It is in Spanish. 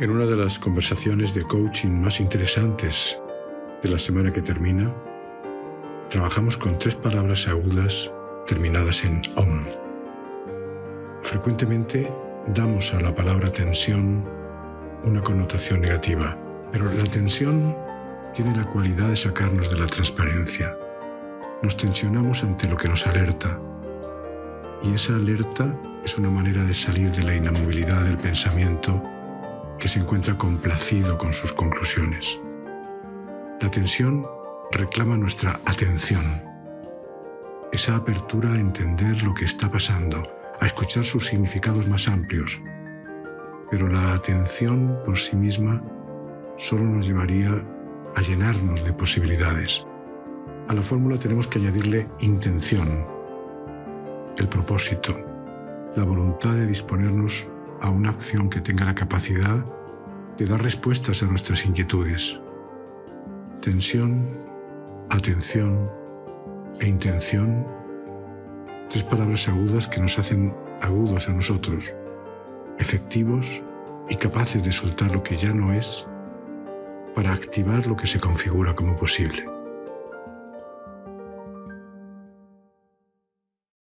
En una de las conversaciones de coaching más interesantes de la semana que termina, trabajamos con tres palabras agudas terminadas en OM. Frecuentemente damos a la palabra tensión una connotación negativa, pero la tensión tiene la cualidad de sacarnos de la transparencia. Nos tensionamos ante lo que nos alerta, y esa alerta es una manera de salir de la inamovilidad del pensamiento que se encuentra complacido con sus conclusiones. La tensión reclama nuestra atención, esa apertura a entender lo que está pasando, a escuchar sus significados más amplios. Pero la atención por sí misma solo nos llevaría a llenarnos de posibilidades. A la fórmula tenemos que añadirle intención, el propósito, la voluntad de disponernos a una acción que tenga la capacidad de dar respuestas a nuestras inquietudes. Tensión, atención e intención, tres palabras agudas que nos hacen agudos a nosotros, efectivos y capaces de soltar lo que ya no es para activar lo que se configura como posible.